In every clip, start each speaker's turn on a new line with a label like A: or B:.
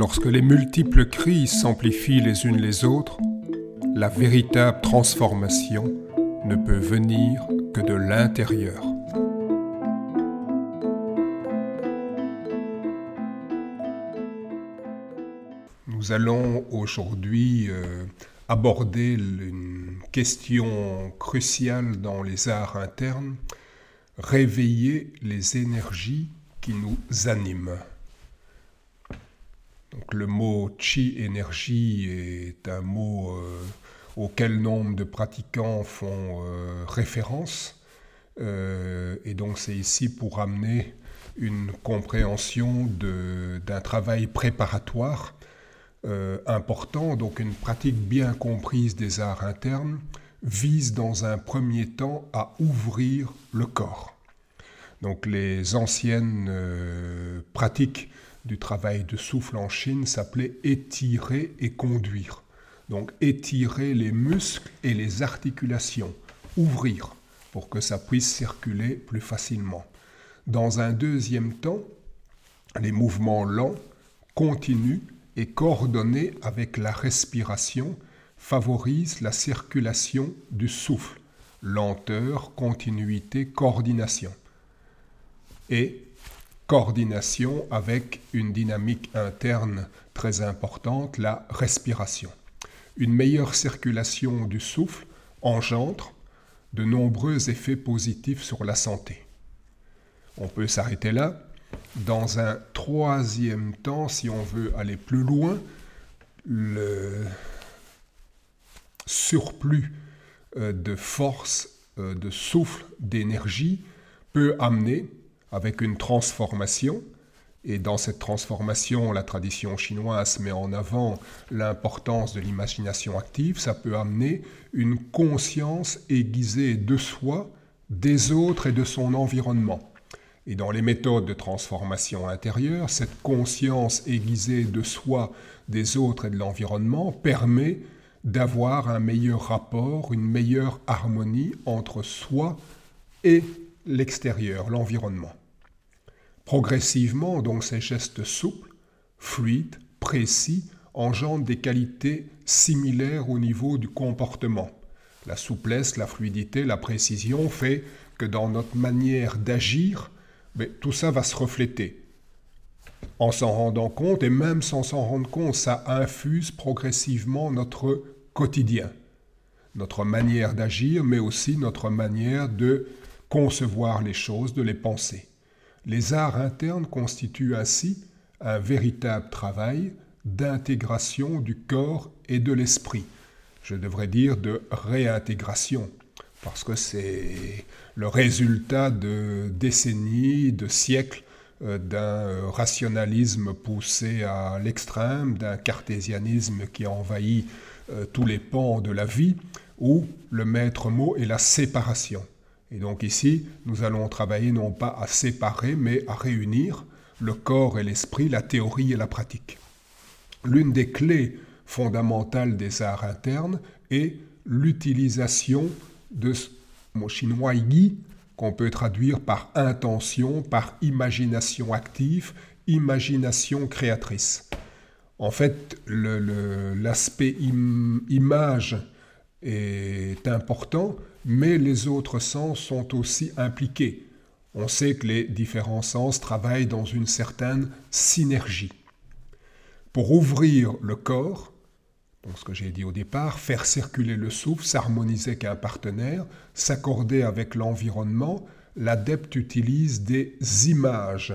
A: Lorsque les multiples crises s'amplifient les unes les autres, la véritable transformation ne peut venir que de l'intérieur. Nous allons aujourd'hui euh, aborder une question cruciale dans les arts internes, réveiller les énergies qui nous animent. Donc, le mot chi énergie est un mot euh, auquel nombre de pratiquants font euh, référence. Euh, et donc c'est ici pour amener une compréhension d'un travail préparatoire important, donc une pratique bien comprise des arts internes, vise dans un premier temps à ouvrir le corps. Donc les anciennes pratiques du travail de souffle en Chine s'appelait étirer et conduire. Donc étirer les muscles et les articulations, ouvrir pour que ça puisse circuler plus facilement. Dans un deuxième temps, les mouvements lents, continus et coordonnés avec la respiration favorisent la circulation du souffle, lenteur, continuité, coordination. Et coordination avec une dynamique interne très importante, la respiration. Une meilleure circulation du souffle engendre de nombreux effets positifs sur la santé. On peut s'arrêter là. Dans un troisième temps, si on veut aller plus loin, le surplus euh, de force, euh, de souffle, d'énergie peut amener avec une transformation. Et dans cette transformation, la tradition chinoise met en avant l'importance de l'imagination active. Ça peut amener une conscience aiguisée de soi, des autres et de son environnement. Et dans les méthodes de transformation intérieure, cette conscience aiguisée de soi, des autres et de l'environnement permet d'avoir un meilleur rapport, une meilleure harmonie entre soi et l'extérieur, l'environnement. Progressivement, donc, ces gestes souples, fluides, précis, engendrent des qualités similaires au niveau du comportement. La souplesse, la fluidité, la précision fait que dans notre manière d'agir, tout ça va se refléter. En s'en rendant compte, et même sans s'en rendre compte, ça infuse progressivement notre quotidien, notre manière d'agir, mais aussi notre manière de concevoir les choses, de les penser. Les arts internes constituent ainsi un véritable travail d'intégration du corps et de l'esprit. Je devrais dire de réintégration, parce que c'est le résultat de décennies, de siècles euh, d'un rationalisme poussé à l'extrême, d'un cartésianisme qui a envahi euh, tous les pans de la vie, où le maître mot est la séparation. Et donc ici, nous allons travailler non pas à séparer, mais à réunir le corps et l'esprit, la théorie et la pratique. L'une des clés fondamentales des arts internes est l'utilisation de ce mot chinois yi, qu'on peut traduire par intention, par imagination active, imagination créatrice. En fait, l'aspect image est important, mais les autres sens sont aussi impliqués. On sait que les différents sens travaillent dans une certaine synergie. Pour ouvrir le corps, donc ce que j'ai dit au départ, faire circuler le souffle, s'harmoniser avec un partenaire, s'accorder avec l'environnement, l'adepte utilise des images.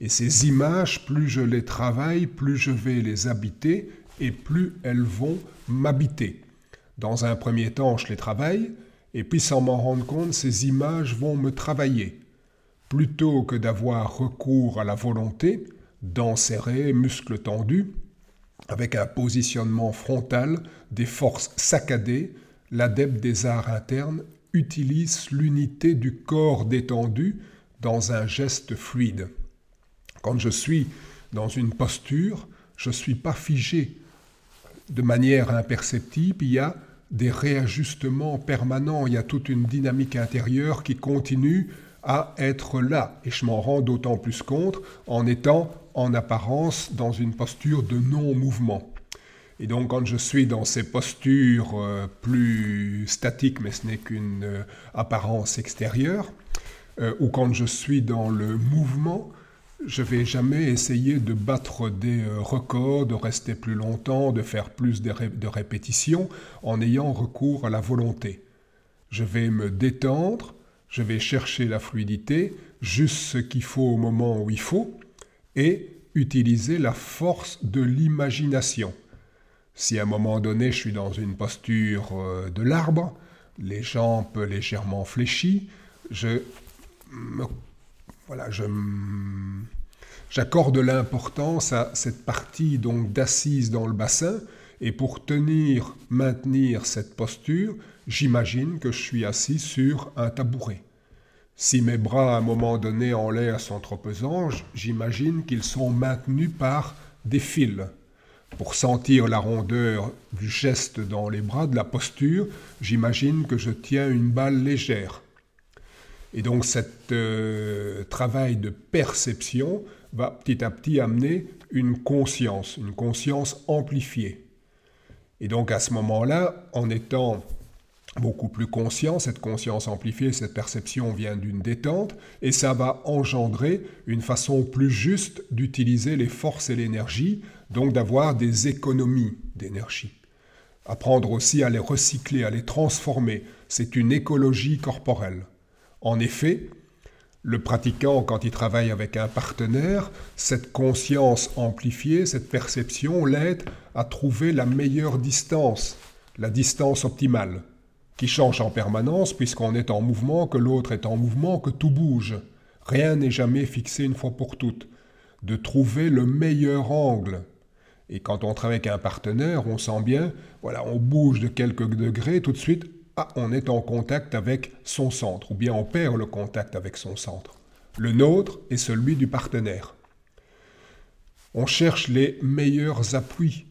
A: Et ces images, plus je les travaille, plus je vais les habiter et plus elles vont m'habiter. Dans un premier temps, je les travaille, et puis sans m'en rendre compte, ces images vont me travailler. Plutôt que d'avoir recours à la volonté, d'enserrer, muscles tendus, avec un positionnement frontal, des forces saccadées, l'adepte des arts internes utilise l'unité du corps détendu dans un geste fluide. Quand je suis dans une posture, je ne suis pas figé. De manière imperceptible, il y a des réajustements permanents, il y a toute une dynamique intérieure qui continue à être là. Et je m'en rends d'autant plus compte en étant en apparence dans une posture de non-mouvement. Et donc quand je suis dans ces postures euh, plus statiques, mais ce n'est qu'une euh, apparence extérieure, euh, ou quand je suis dans le mouvement, je vais jamais essayer de battre des records, de rester plus longtemps, de faire plus de, répétitions en ayant recours à la volonté. Je vais me détendre, je vais chercher la fluidité, juste ce qu'il faut au moment où il faut, et utiliser la force de l'imagination. Si à un moment donné je suis dans une posture euh, de l'arbre, les jambes légèrement fléchies, je voilà, j'accorde l'importance à cette partie donc d'assise dans le bassin et pour tenir, maintenir cette posture, j'imagine que je suis assis sur un tabouret. Si mes bras à un moment donné en l'air sont trop pesants, j'imagine qu'ils sont maintenus par des fils pour sentir la rondeur du geste dans les bras, de la posture, j'imagine que je tiens une balle légère. Et donc ce euh, travail de perception va petit à petit amener une conscience, une conscience amplifiée. Et donc à ce moment-là, en étant beaucoup plus conscient, cette conscience amplifiée, cette perception vient d'une détente, et ça va engendrer une façon plus juste d'utiliser les forces et l'énergie, donc d'avoir des économies d'énergie. Apprendre aussi à les recycler, à les transformer, c'est une écologie corporelle. En effet, le pratiquant, quand il travaille avec un partenaire, cette conscience amplifiée, cette perception l'aide à trouver la meilleure distance, la distance optimale qui change en permanence puisqu'on est en mouvement, que l'autre est en mouvement, que tout bouge. Rien n'est jamais fixé une fois pour toutes. De trouver le meilleur angle. Et quand on travaille avec un partenaire, on sent bien, voilà, on bouge de quelques degrés, tout de suite, ah, on est en contact avec son centre, ou bien on perd le contact avec son centre. Le nôtre est celui du partenaire. On cherche les meilleurs appuis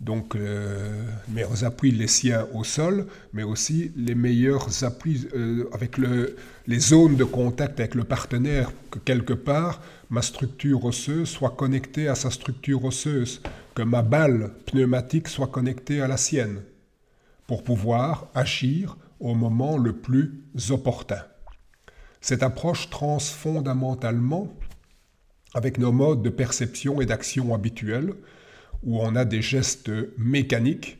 A: donc, euh, les meilleurs appuis les siens au sol, mais aussi les meilleurs appuis euh, avec les zones de contact avec le partenaire, que quelque part ma structure osseuse soit connectée à sa structure osseuse, que ma balle pneumatique soit connectée à la sienne, pour pouvoir agir au moment le plus opportun. Cette approche transfondamentalement avec nos modes de perception et d'action habituels, où on a des gestes mécaniques,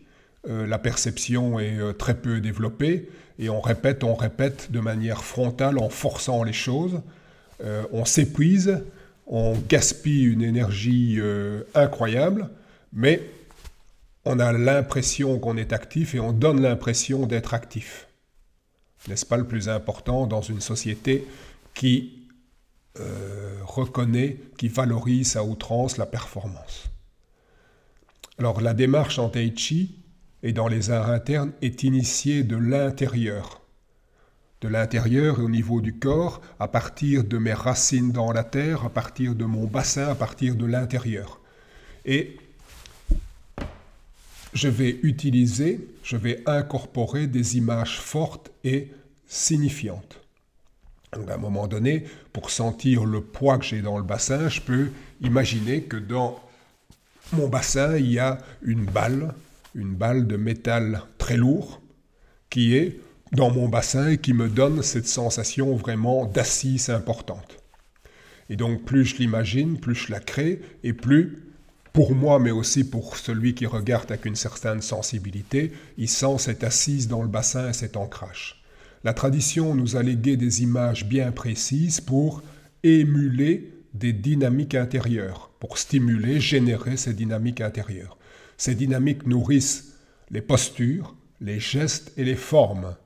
A: euh, la perception est euh, très peu développée, et on répète, on répète de manière frontale en forçant les choses, euh, on s'épuise, on gaspille une énergie incroyable, mais on a l'impression qu'on est actif et on donne l'impression d'être actif. N'est-ce pas le plus important dans une société qui reconnaît, qui valorise à outrance la performance? Alors la démarche en tai chi et dans les arts internes est initiée de l'intérieur. De l'intérieur et au niveau du corps, à partir de mes racines dans la terre, à partir de mon bassin, à partir de l'intérieur. Et je vais utiliser, je vais incorporer des images fortes et signifiantes. À un moment donné, pour sentir le poids que j'ai dans le bassin, je peux imaginer que dans mon bassin, il y a une balle, une balle de métal très lourd, qui est dans mon bassin et qui me donne cette sensation vraiment d'assise importante. Et donc plus je l'imagine, plus je la crée, et plus, pour moi, mais aussi pour celui qui regarde avec une certaine sensibilité, il sent cette assise dans le bassin et cet ancrage. La tradition nous a légué des images bien précises pour émuler des dynamiques intérieures pour stimuler, générer ces dynamiques intérieures. Ces dynamiques nourrissent les postures, les gestes et les formes.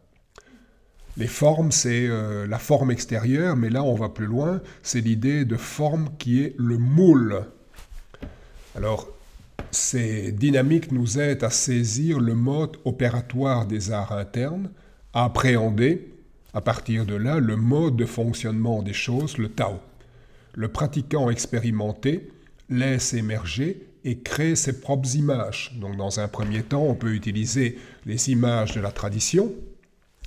A: Les formes, c'est euh, la forme extérieure, mais là on va plus loin, c'est l'idée de forme qui est le moule. Alors, ces dynamiques nous aident à saisir le mode opératoire des arts internes, à appréhender, à partir de là, le mode de fonctionnement des choses, le Tao le pratiquant expérimenté laisse émerger et crée ses propres images. Donc dans un premier temps, on peut utiliser les images de la tradition,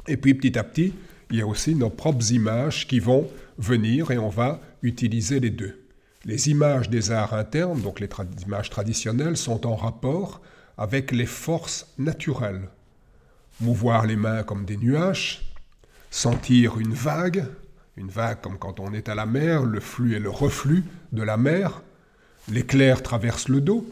A: et puis petit à petit, il y a aussi nos propres images qui vont venir et on va utiliser les deux. Les images des arts internes, donc les images traditionnelles, sont en rapport avec les forces naturelles. Mouvoir les mains comme des nuages, sentir une vague, une vague comme quand on est à la mer, le flux et le reflux de la mer, l'éclair traverse le dos,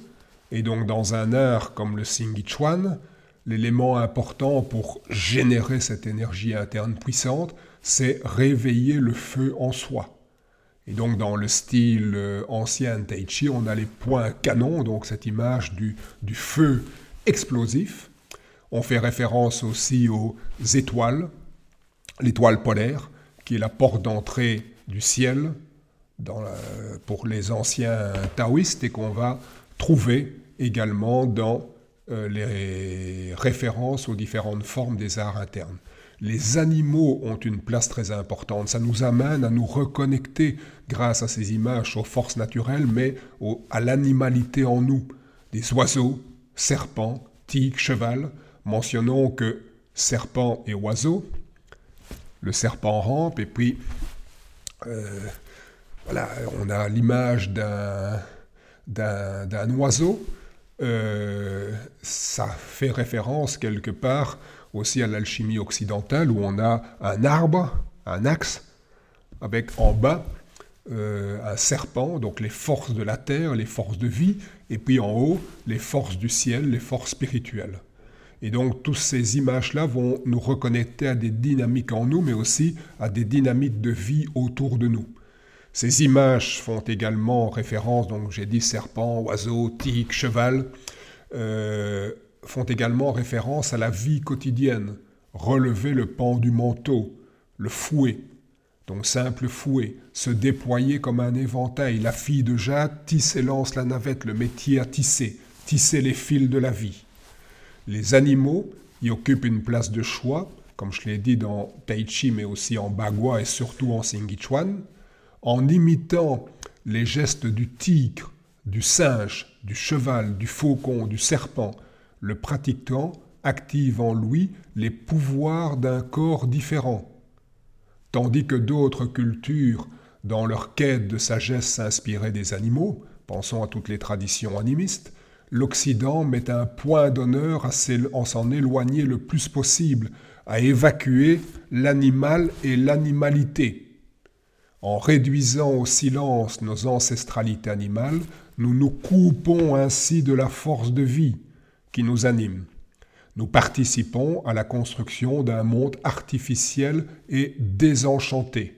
A: et donc dans un art comme le Singichuan, l'élément important pour générer cette énergie interne puissante, c'est réveiller le feu en soi. Et donc dans le style euh, ancien Tai Chi, on a les points canons, donc cette image du, feu explosif. On fait référence aussi aux étoiles, l'étoile polaire, qui est la porte d'entrée du ciel pour les anciens taoïstes et qu'on va trouver également dans euh, les références aux différentes formes des arts internes. Les animaux ont une place très importante. Ça nous amène à nous reconnecter, grâce à ces images, aux forces naturelles, mais à l'animalité en nous. Des oiseaux, serpents, tigres, cheval. Mentionnons que serpent et oiseau. Le serpent rampe, et puis euh, on a l'image d'un oiseau euh, ça fait référence quelque part aussi à l'alchimie occidentale où on a un arbre, un axe, avec en bas euh, un serpent, donc les forces de la terre, les forces de vie, et puis en haut les forces du ciel, les forces spirituelles. Et donc toutes ces images-là vont nous reconnecter à des dynamiques en nous, mais aussi à des dynamiques de vie autour de nous. Ces images font également référence, donc j'ai dit serpent, oiseau, tigre, cheval, euh, font également référence à la vie quotidienne. Relever le pan du manteau, le fouet, donc simple fouet, se déployer comme un éventail. La fille de Jade tisse et lance la navette, le métier à tisser, tisser les fils de la vie. Les animaux y occupent une place de choix, comme je l'ai dit dans Tai Chi, mais aussi en Bagua et surtout en Singichuan en imitant les gestes du tigre, du singe, du cheval, du faucon, du serpent, le pratiquant active en lui les pouvoirs d'un corps différent. Tandis que d'autres cultures, dans leur quête de sagesse, s'inspiraient des animaux, pensons à toutes les traditions animistes, l'Occident met un point d'honneur à s'en éloigner le plus possible, à évacuer l'animal et l'animalité. En réduisant au silence nos ancestralités animales, nous nous coupons ainsi de la force de vie qui nous anime. Nous participons à la construction d'un monde artificiel et désenchanté.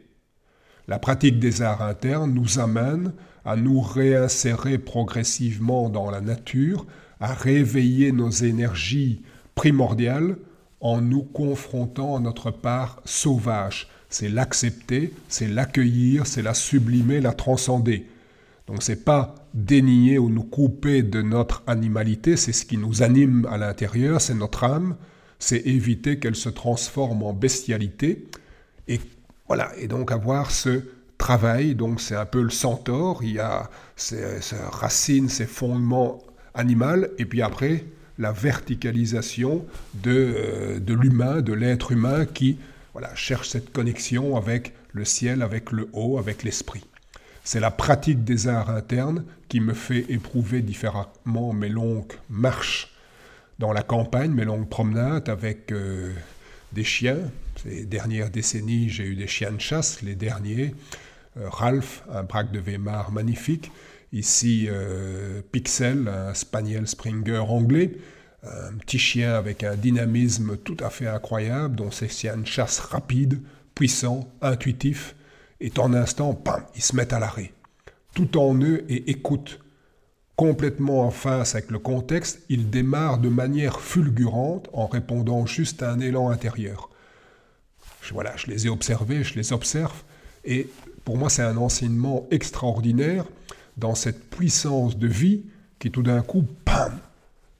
A: La pratique des arts internes nous amène à nous réinsérer progressivement dans la nature, à réveiller nos énergies primordiales en nous confrontant à notre part sauvage, c'est l'accepter, c'est l'accueillir, c'est la sublimer, la transcender. Donc c'est pas dénier ou nous couper de notre animalité, c'est ce qui nous anime à l'intérieur, c'est notre âme, c'est éviter qu'elle se transforme en bestialité. Et voilà, et donc avoir ce travail, donc c'est un peu le centaure, il y a ses, racines, ses fondements animaux, et puis après la verticalisation de, euh, de l'humain, de l'être humain qui voilà, cherche cette connexion avec le ciel, avec le haut, avec l'esprit. C'est la pratique des arts internes qui me fait éprouver différemment mes longues marches dans la campagne, mes longues promenades avec euh, des chiens. Ces dernières décennies, j'ai eu des chiens de chasse, les derniers. Euh, Ralph, un braque de Weimar magnifique. Ici, euh, Pixel, un Spaniel Springer anglais un petit chien avec un dynamisme tout à fait incroyable, dont c'est une chasse rapide, puissant, intuitif, et en un instant, pam, ils se mettent à l'arrêt. Tout en eux et écoutent. Complètement en face avec le contexte, ils démarrent de manière fulgurante en répondant juste à un élan intérieur. voilà, je les ai observés, je les observe, et pour moi c'est un enseignement extraordinaire dans cette puissance de vie qui tout d'un coup, pam,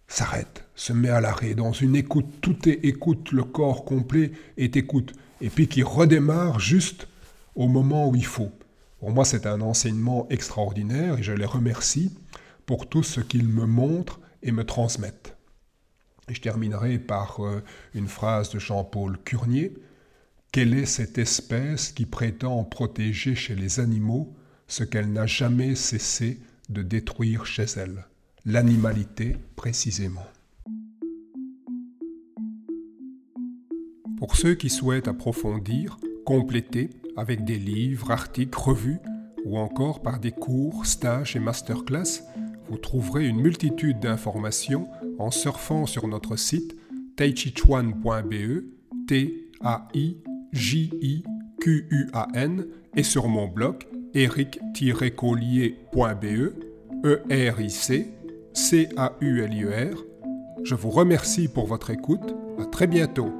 A: s'arrête, se met à l'arrêt, dans une écoute, tout est écoute, le corps complet est écoute, et puis qui redémarre juste au moment où il faut. Pour moi, c'est un enseignement extraordinaire et je les remercie pour tout ce qu'ils me montrent et me transmettent. Et je terminerai par euh, une phrase de Jean-Paul Curnier quelle est cette espèce qui prétend protéger chez les animaux ce qu'elle n'a jamais cessé de détruire chez elle? L'animalité précisément. Pour ceux qui souhaitent approfondir, compléter avec des livres, articles, revues ou encore par des cours, stages et masterclass, vous trouverez une multitude d'informations en surfant sur notre site taichichuan.be, T-A-I-J-I-Q-U-A-N, et sur mon blog eric-collier.be, E-R-I-C, C-A-U-L-I-E-R. Je vous remercie pour votre écoute. À très bientôt.